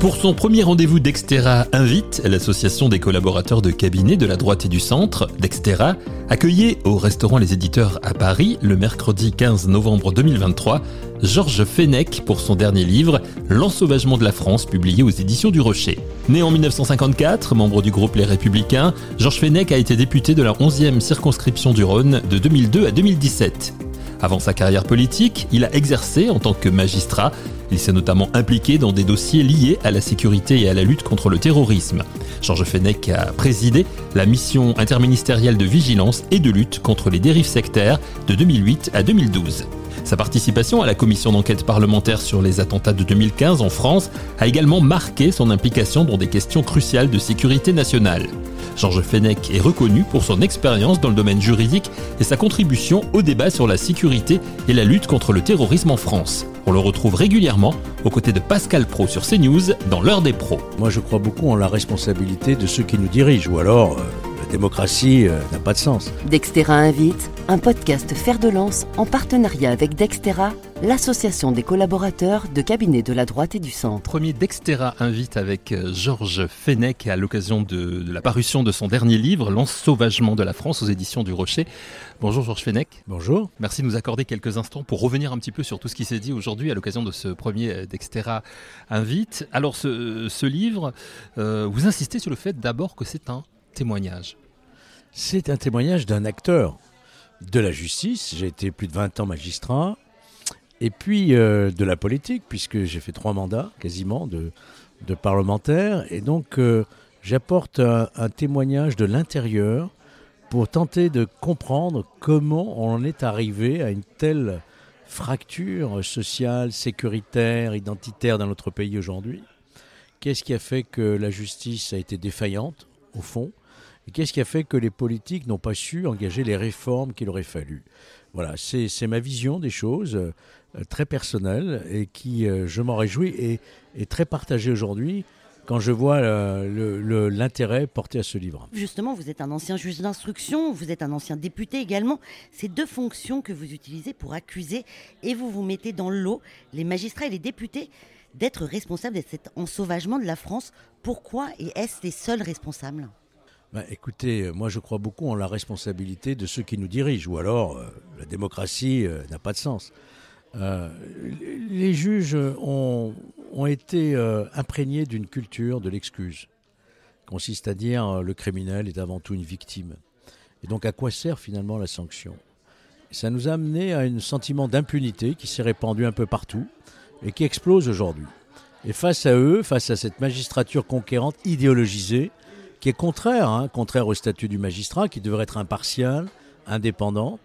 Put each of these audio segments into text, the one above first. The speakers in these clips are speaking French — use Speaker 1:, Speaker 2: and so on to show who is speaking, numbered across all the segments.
Speaker 1: Pour son premier rendez-vous, Dextera invite l'association des collaborateurs de cabinet de la droite et du centre, Dextera, accueilli au restaurant Les Éditeurs à Paris le mercredi 15 novembre 2023, Georges Fenech pour son dernier livre, L'ensauvagement de la France, publié aux éditions du Rocher. Né en 1954, membre du groupe Les Républicains, Georges Fenech a été député de la 11e circonscription du Rhône de 2002 à 2017. Avant sa carrière politique, il a exercé en tant que magistrat. Il s'est notamment impliqué dans des dossiers liés à la sécurité et à la lutte contre le terrorisme. Georges Fenech a présidé la mission interministérielle de vigilance et de lutte contre les dérives sectaires de 2008 à 2012. Sa participation à la commission d'enquête parlementaire sur les attentats de 2015 en France a également marqué son implication dans des questions cruciales de sécurité nationale. Georges Fenech est reconnu pour son expérience dans le domaine juridique et sa contribution au débat sur la sécurité et la lutte contre le terrorisme en France. On le retrouve régulièrement aux côtés de Pascal Pro sur CNews dans l'heure des pros.
Speaker 2: Moi je crois beaucoup en la responsabilité de ceux qui nous dirigent ou alors euh, la démocratie euh, n'a pas de sens.
Speaker 3: Dextera invite, un podcast fer de lance en partenariat avec Dextera, l'association des collaborateurs de cabinets de la droite et du centre.
Speaker 1: Premier Dextera invite avec euh, Georges Fenech à l'occasion de, de la parution de son dernier livre, L'ensauvagement de la France aux éditions du Rocher. Bonjour Georges Fenech.
Speaker 2: Bonjour.
Speaker 1: Merci de nous accorder quelques instants pour revenir un petit peu sur tout ce qui s'est dit aujourd'hui à l'occasion de ce premier euh, Dextera invite. Alors ce, ce livre, euh, vous insistez sur le fait d'abord que c'est un
Speaker 2: C'est un témoignage d'un acteur de la justice. J'ai été plus de 20 ans magistrat. Et puis euh, de la politique, puisque j'ai fait trois mandats quasiment de, parlementaire. Et donc euh, j'apporte un, témoignage de l'intérieur pour tenter de comprendre comment on est arrivé à une telle fracture sociale, sécuritaire, identitaire dans notre pays aujourd'hui. Qu'est-ce qui a fait que la justice a été défaillante, au fond? Et qu'est-ce qui a fait que les politiques n'ont pas su engager les réformes qu'il aurait fallu? Voilà, c'est ma vision des choses, euh, très personnelle, et qui, euh, je m'en réjouis, et est très partagée aujourd'hui quand je vois euh, l'intérêt porté à ce livre.
Speaker 4: Justement, vous êtes un ancien juge d'instruction, vous êtes un ancien député également. C'est deux fonctions que vous utilisez pour accuser, et vous vous mettez dans l'eau, les magistrats et les députés, d'être responsables de cet ensauvagement de la France. Pourquoi et est-ce les seuls responsables?
Speaker 2: Bah, écoutez, moi je crois beaucoup en la responsabilité de ceux qui nous dirigent, ou alors euh, la démocratie euh, n'a pas de sens. Euh, les juges ont, ont été euh, imprégnés d'une culture de l'excuse, consiste à dire le criminel est avant tout une victime. Et donc à quoi sert finalement la sanction? Ça nous a amené à un sentiment d'impunité qui s'est répandu un peu partout et qui explose aujourd'hui. Et face à eux, face à cette magistrature conquérante idéologisée, qui est contraire, hein, contraire au statut du magistrat, qui devrait être impartial, indépendant.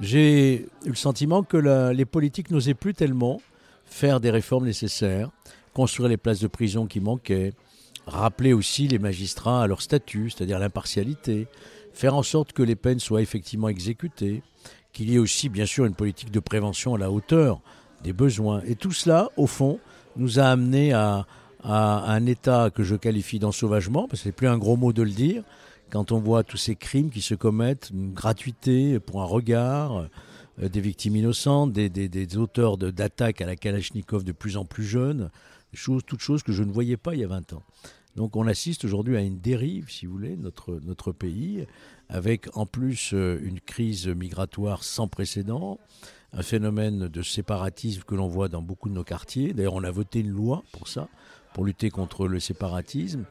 Speaker 2: J'ai eu le sentiment que les politiques n'osaient plus tellement faire des réformes nécessaires, construire les places de prison qui manquaient, rappeler aussi les magistrats à leur statut, c'est-à-dire l'impartialité, faire en sorte que les peines soient effectivement exécutées, qu'il y ait aussi bien sûr une politique de prévention à la hauteur des besoins. Et tout cela, au fond, nous a amené à, à un état que je qualifie d'ensauvagement, parce que c'est plus un gros mot de le dire, quand on voit tous ces crimes qui se commettent, une gratuité pour un regard, euh, des victimes innocentes, des, auteurs d'attaques à la Kalachnikov de plus en plus jeunes, toutes choses que je ne voyais pas il y a 20 ans. Donc on assiste aujourd'hui à une dérive, si vous voulez, notre, notre pays, avec en plus euh, une crise migratoire sans précédent, un phénomène de séparatisme que l'on voit dans beaucoup de nos quartiers. D'ailleurs, on a voté une loi pour ça, pour lutter contre le séparatisme.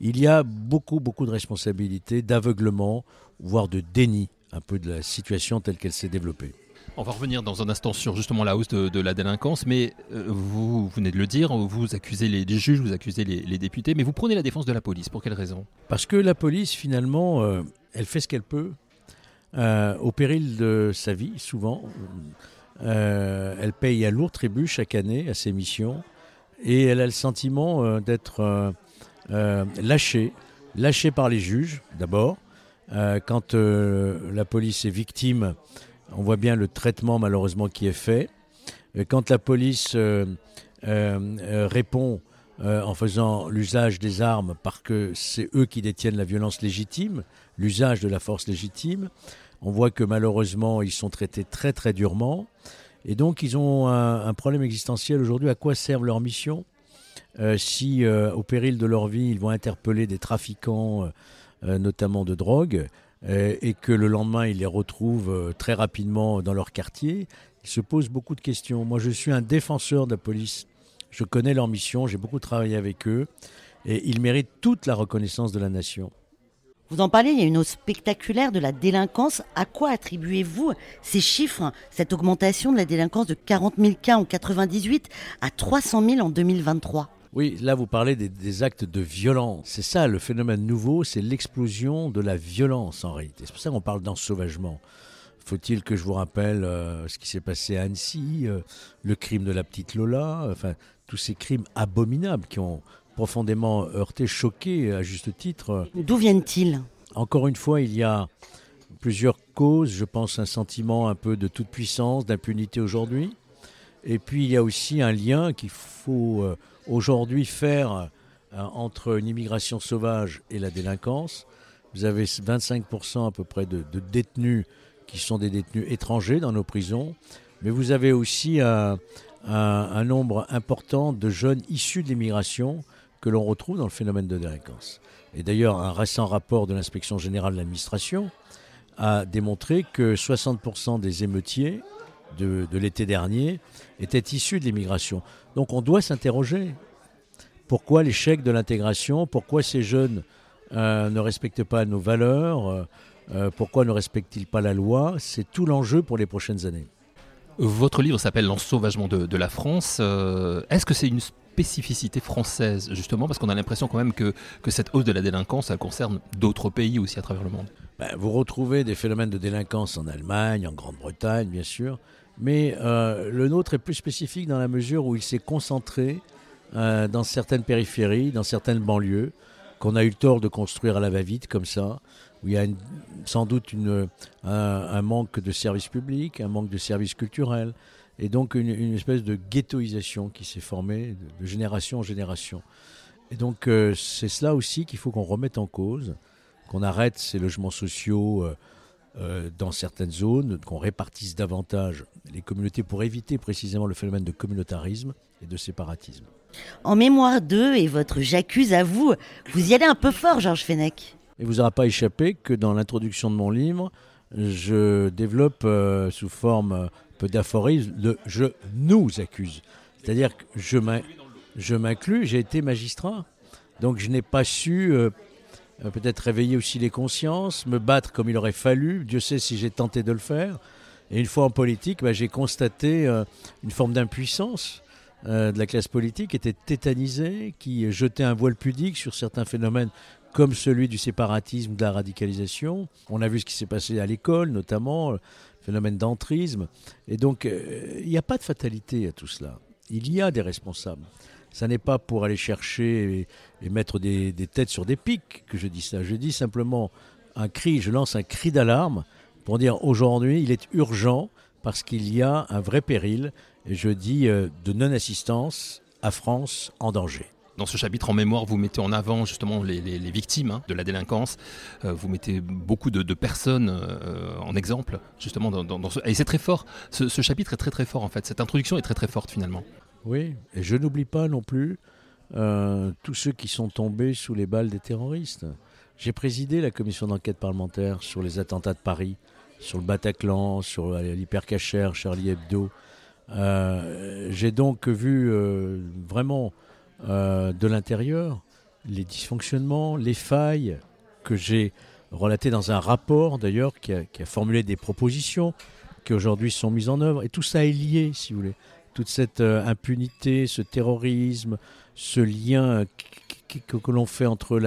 Speaker 2: Il y a beaucoup, beaucoup de responsabilités, d'aveuglement, voire de déni un peu de la situation telle qu'elle s'est développée.
Speaker 1: On va revenir dans un instant sur justement la hausse de, de la délinquance, mais euh, vous, vous venez de le dire, vous accusez les, les juges, vous accusez les, les, députés, mais vous prenez la défense de la police. Pour quelle raison?
Speaker 2: Parce que la police, finalement, euh, elle fait ce qu'elle peut, euh, au péril de sa vie, souvent. Elle paye un lourd tribut chaque année à ses missions, et elle a le sentiment euh, d'être lâchée, lâchée par les juges, d'abord. quand la police est victime, on voit bien le traitement malheureusement qui est fait. Quand la police euh, euh, répond euh, en faisant l'usage des armes parce que c'est eux qui détiennent la violence légitime, l'usage de la force légitime, on voit que malheureusement ils sont traités très très durement. Et donc ils ont un, problème existentiel aujourd'hui. À quoi servent leurs missions si au péril de leur vie, ils vont interpeller des trafiquants, notamment de drogue, et que le lendemain, ils les retrouvent très rapidement dans leur quartier, ils se posent beaucoup de questions. Moi, je suis un défenseur de la police. Je connais leur mission, j'ai beaucoup travaillé avec eux, et ils méritent toute la reconnaissance de la nation.
Speaker 4: Vous en parlez, il y a une hausse spectaculaire de la délinquance. À quoi attribuez-vous ces chiffres, cette augmentation de la délinquance de 40 000 cas en 98 à 300 000 en 2023
Speaker 2: oui, là vous parlez des, actes de violence. C'est ça le phénomène nouveau, c'est l'explosion de la violence en réalité. C'est pour ça qu'on parle d'ensauvagement. Faut-il que je vous rappelle euh, ce qui s'est passé à Annecy, euh, le crime de la petite Lola, enfin tous ces crimes abominables qui ont profondément heurté, choqué à juste titre.
Speaker 4: D'où viennent-ils?
Speaker 2: Encore une fois, il y a plusieurs causes. Je pense un sentiment un peu de toute puissance, d'impunité aujourd'hui. Et puis il y a aussi un lien qu'il faut euh, aujourd'hui faire euh, entre une immigration sauvage et la délinquance. Vous avez 25% à peu près de, détenus qui sont des détenus étrangers dans nos prisons, mais vous avez aussi un, un nombre important de jeunes issus de l'immigration que l'on retrouve dans le phénomène de délinquance. Et d'ailleurs, un récent rapport de l'inspection générale de l'administration a démontré que 60% des émeutiers de, l'été dernier étaient issus de l'immigration. Donc on doit s'interroger. Pourquoi l'échec de l'intégration? Pourquoi ces jeunes euh, ne respectent pas nos valeurs? Euh, euh, Pourquoi ne respectent-ils pas la loi? C'est tout l'enjeu pour les prochaines années.
Speaker 1: Votre livre s'appelle L'ensauvagement de, de la France. Est-ce que c'est une spécificité française, justement, parce qu'on a l'impression quand même que, que cette hausse de la délinquance, concerne d'autres pays aussi à travers le monde?
Speaker 2: Ben, vous retrouvez des phénomènes de délinquance en Allemagne, en Grande-Bretagne, bien sûr, mais euh, le nôtre est plus spécifique dans la mesure où il s'est concentré euh, dans certaines périphéries, dans certaines banlieues, qu'on a eu le tort de construire à la va-vite comme ça, où il y a sans doute un, manque de services publics, un manque de services culturels, et donc une, espèce de ghettoisation qui s'est formée de, génération en génération. Et donc euh, c'est cela aussi qu'il faut qu'on remette en cause, qu'on arrête ces logements sociaux euh, euh, dans certaines zones, qu'on répartisse davantage les communautés pour éviter précisément le phénomène de communautarisme et de séparatisme.
Speaker 4: En mémoire d'eux et votre j'accuse à vous, vous y allez un peu fort, Georges Fenech.
Speaker 2: Et vous n'aura pas échappé que dans l'introduction de mon livre, je développe sous forme peu d'aphorisme, le je nous accuse. C'est-à-dire que je m'inclus, j'ai été magistrat. Donc je n'ai pas su euh, euh, peut-être réveiller aussi les consciences, me battre comme il aurait fallu. Dieu sait si j'ai tenté de le faire. Et une fois en politique, bah, j'ai constaté euh, une forme d'impuissance de la classe politique qui était tétanisée, qui jetait un voile pudique sur certains phénomènes comme celui du séparatisme, de la radicalisation. On a vu ce qui s'est passé à l'école, notamment phénomène d'entrisme. Et donc, euh, il n'y a pas de fatalité à tout cela. Il y a des responsables. Ça n'est pas pour aller chercher et, mettre des, têtes sur des pics que je dis ça. Je dis simplement un cri, je lance un cri d'alarme pour dire aujourd'hui, il est urgent parce qu'il y a un vrai péril, et je dis euh, de non-assistance à France en danger.
Speaker 1: Dans ce chapitre en mémoire, vous mettez en avant justement les, victimes hein, de la délinquance. Euh, vous mettez beaucoup de, personnes euh, en exemple, justement. Et c'est très fort. Ce, chapitre est très très fort en fait. Cette introduction est très très forte finalement.
Speaker 2: Oui, et je n'oublie pas non plus euh, tous ceux qui sont tombés sous les balles des terroristes. J'ai présidé la commission d'enquête parlementaire sur les attentats de Paris, sur le Bataclan, sur l'hypercachère, Charlie Hebdo. J'ai donc vu vraiment euh, de l'intérieur, les dysfonctionnements, les failles que j'ai relatées dans un rapport d'ailleurs qui, a, formulé des propositions qui aujourd'hui sont mises en œuvre. Et tout ça est lié, si vous voulez. Toute cette euh, impunité, ce terrorisme, ce lien que, l'on fait entre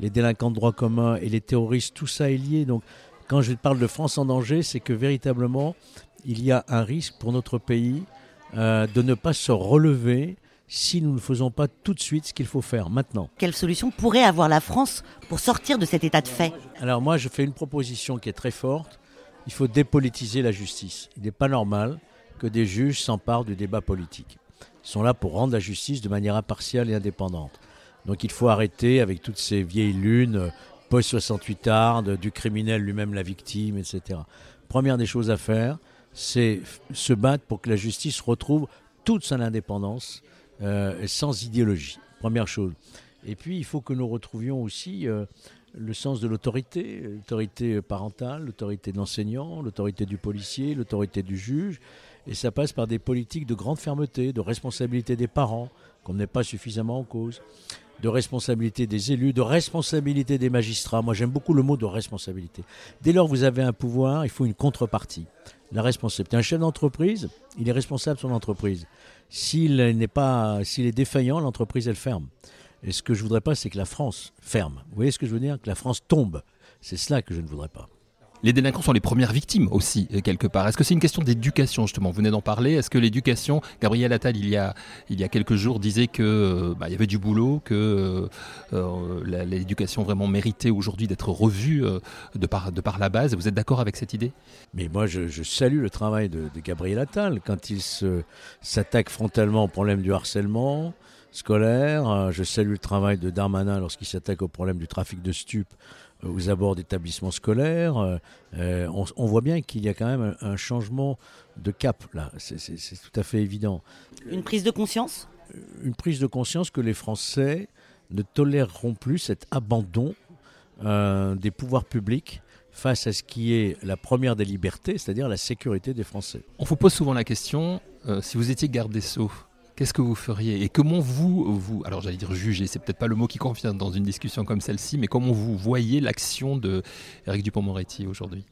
Speaker 2: les délinquants de droit commun et les terroristes, tout ça est lié. Donc quand je parle de France en danger, c'est que véritablement, il y a un risque pour notre pays euh, de ne pas se relever si nous ne faisons pas tout de suite ce qu'il faut faire maintenant.
Speaker 4: Quelle solution pourrait avoir la France pour sortir de cet état de fait?
Speaker 2: Alors moi, je fais une proposition qui est très forte. Il faut dépolitiser la justice. Il n'est pas normal que des juges s'emparent du débat politique. Ils sont là pour rendre la justice de manière impartiale et indépendante. Donc il faut arrêter avec toutes ces vieilles lunes, post-68 ardes, du criminel lui-même la victime, etc. Première des choses à faire, c'est se battre pour que la justice retrouve toute son indépendance euh, sans idéologie. Première chose. Et puis, il faut que nous retrouvions aussi euh, le sens de l'autorité, l'autorité parentale, l'autorité de l'enseignant, l'autorité du policier, l'autorité du juge. Et ça passe par des politiques de grande fermeté, de responsabilité des parents, qu'on n'est pas suffisamment en cause, de responsabilité des élus, de responsabilité des magistrats. Moi, j'aime beaucoup le mot de responsabilité. Dès lors vous avez un pouvoir, il faut une contrepartie. La responsabilité. Un chef d'entreprise, il est responsable de son entreprise. S'il n'est pas, s'il est défaillant, l'entreprise, elle ferme. Et ce que je voudrais pas, c'est que la France ferme. Vous voyez ce que je veux dire? Que la France tombe. C'est cela que je ne voudrais pas.
Speaker 1: Les délinquants sont les premières victimes aussi, euh, quelque part. Est-ce que c'est une question d'éducation, justement? Vous venez d'en parler. Est-ce que l'éducation, Gabriel Attal, il y a, il y a quelques jours, disait qu'il euh, bah, y avait du boulot, que euh, l'éducation vraiment méritait aujourd'hui d'être revue de, par, de par la base. Vous êtes d'accord avec cette idée?
Speaker 2: Mais moi, je, salue le travail de, de Gabriel Attal quand il s'attaque frontalement au problème du harcèlement scolaire. Je salue le travail de Darmanin lorsqu'il s'attaque au problème du trafic de stupes aux abords d'établissements scolaires. Euh, euh, on, voit bien qu'il y a quand même un, changement de cap là. C'est tout à fait évident.
Speaker 4: Une prise de conscience?
Speaker 2: Euh, Une prise de conscience que les Français ne toléreront plus cet abandon des pouvoirs publics face à ce qui est la première des libertés, c'est-à-dire la sécurité des Français.
Speaker 1: On vous pose souvent la question, si vous étiez garde des Sceaux, qu'est-ce que vous feriez Et comment vous, vous alors j'allais dire juger, c'est peut-être pas le mot qui convient dans une discussion comme celle-ci, mais comment vous voyez l'action de Éric Dupont-Moretti aujourd'hui?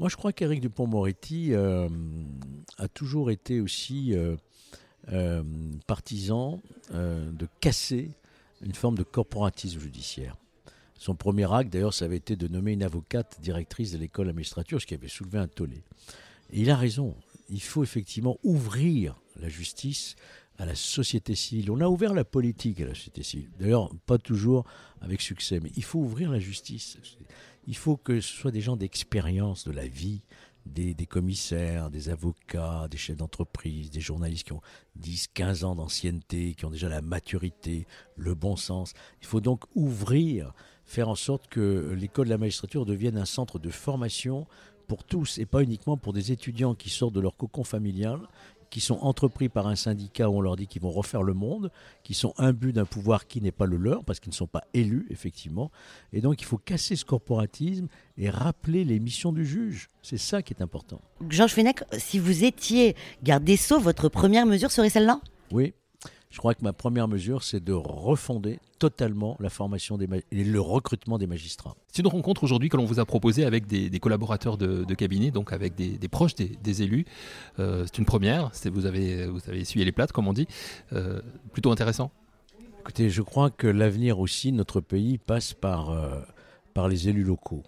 Speaker 2: Moi, je crois qu'Éric Dupont-Moretti euh, a toujours été aussi euh, euh, partisan de casser une forme de corporatisme judiciaire. Son premier acte, d'ailleurs, ça avait été de nommer une avocate directrice de l'école d'administrature, ce qui avait soulevé un tollé. Et il a raison. Il faut effectivement ouvrir la justice à la société civile. On a ouvert la politique à la société civile. D'ailleurs, pas toujours avec succès, mais il faut ouvrir la justice. Il faut que ce soit des gens d'expérience de la vie, des, commissaires, des avocats, des chefs d'entreprise, des journalistes qui ont 10, 15 ans d'ancienneté, qui ont déjà la maturité, le bon sens. Il faut donc ouvrir, faire en sorte que l'école de la magistrature devienne un centre de formation pour tous et pas uniquement pour des étudiants qui sortent de leur cocon familial qui sont entrepris par un syndicat où on leur dit qu'ils vont refaire le monde, qui sont imbus d'un pouvoir qui n'est pas le leur, parce qu'ils ne sont pas élus, effectivement. Et donc il faut casser ce corporatisme et rappeler les missions du juge. C'est ça qui est important.
Speaker 4: Georges Fenech, si vous étiez garde des Sceaux, votre première mesure serait celle-là?
Speaker 2: Oui, je crois que ma première mesure, c'est de refonder totalement la formation des et le recrutement des magistrats.
Speaker 1: C'est une rencontre aujourd'hui que l'on vous a proposée avec des, collaborateurs de, cabinet, donc avec des, proches des, élus. Euh, c'est une première. Vous avez, vous avez essuyé les plates, comme on dit. Euh, plutôt intéressant.
Speaker 2: Écoutez, je crois que l'avenir aussi de notre pays passe par, euh, par les élus locaux.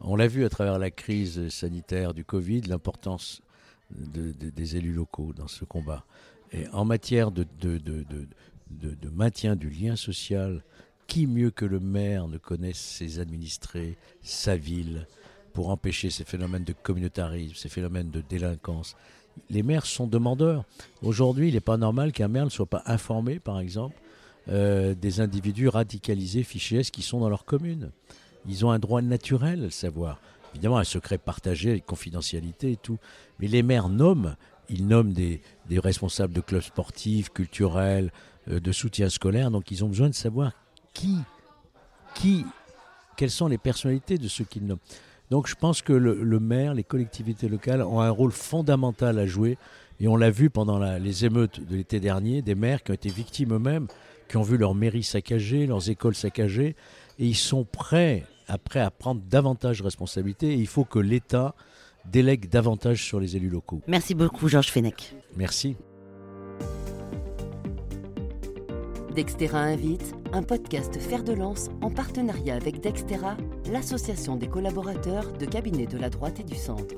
Speaker 2: on l'a vu à travers la crise sanitaire du Covid, l'importance des élus locaux dans ce combat. Et en matière de, maintien du lien social, qui mieux que le maire ne connaît ses administrés, sa ville, pour empêcher ces phénomènes de communautarisme, ces phénomènes de délinquance? Les maires sont demandeurs. Aujourd'hui, il n'est pas normal qu'un maire ne soit pas informé, par exemple, euh, des individus radicalisés, fichés qui sont dans leur commune? Ils ont un droit naturel à le savoir. Évidemment, un secret partagé, confidentialité et tout. Mais les maires nomment ils nomment des, responsables de clubs sportifs, culturels, euh, de soutien scolaire. Donc ils ont besoin de savoir qui, qui, quelles sont les personnalités de ceux qu'ils nomment. Donc je pense que le, maire, les collectivités locales ont un rôle fondamental à jouer. Et on l'a vu pendant les émeutes de l'été dernier, des maires qui ont été victimes eux-mêmes, qui ont vu leurs mairies saccagées, leurs écoles saccagées, et ils sont prêts à prendre davantage de responsabilités. Et il faut que l'État délègue davantage sur les élus locaux.
Speaker 4: Merci beaucoup Georges Fenech.
Speaker 2: Merci.
Speaker 3: Dextera invite, un podcast Fer de Lance en partenariat avec Dextera, l'association des collaborateurs de cabinets de la droite et du centre.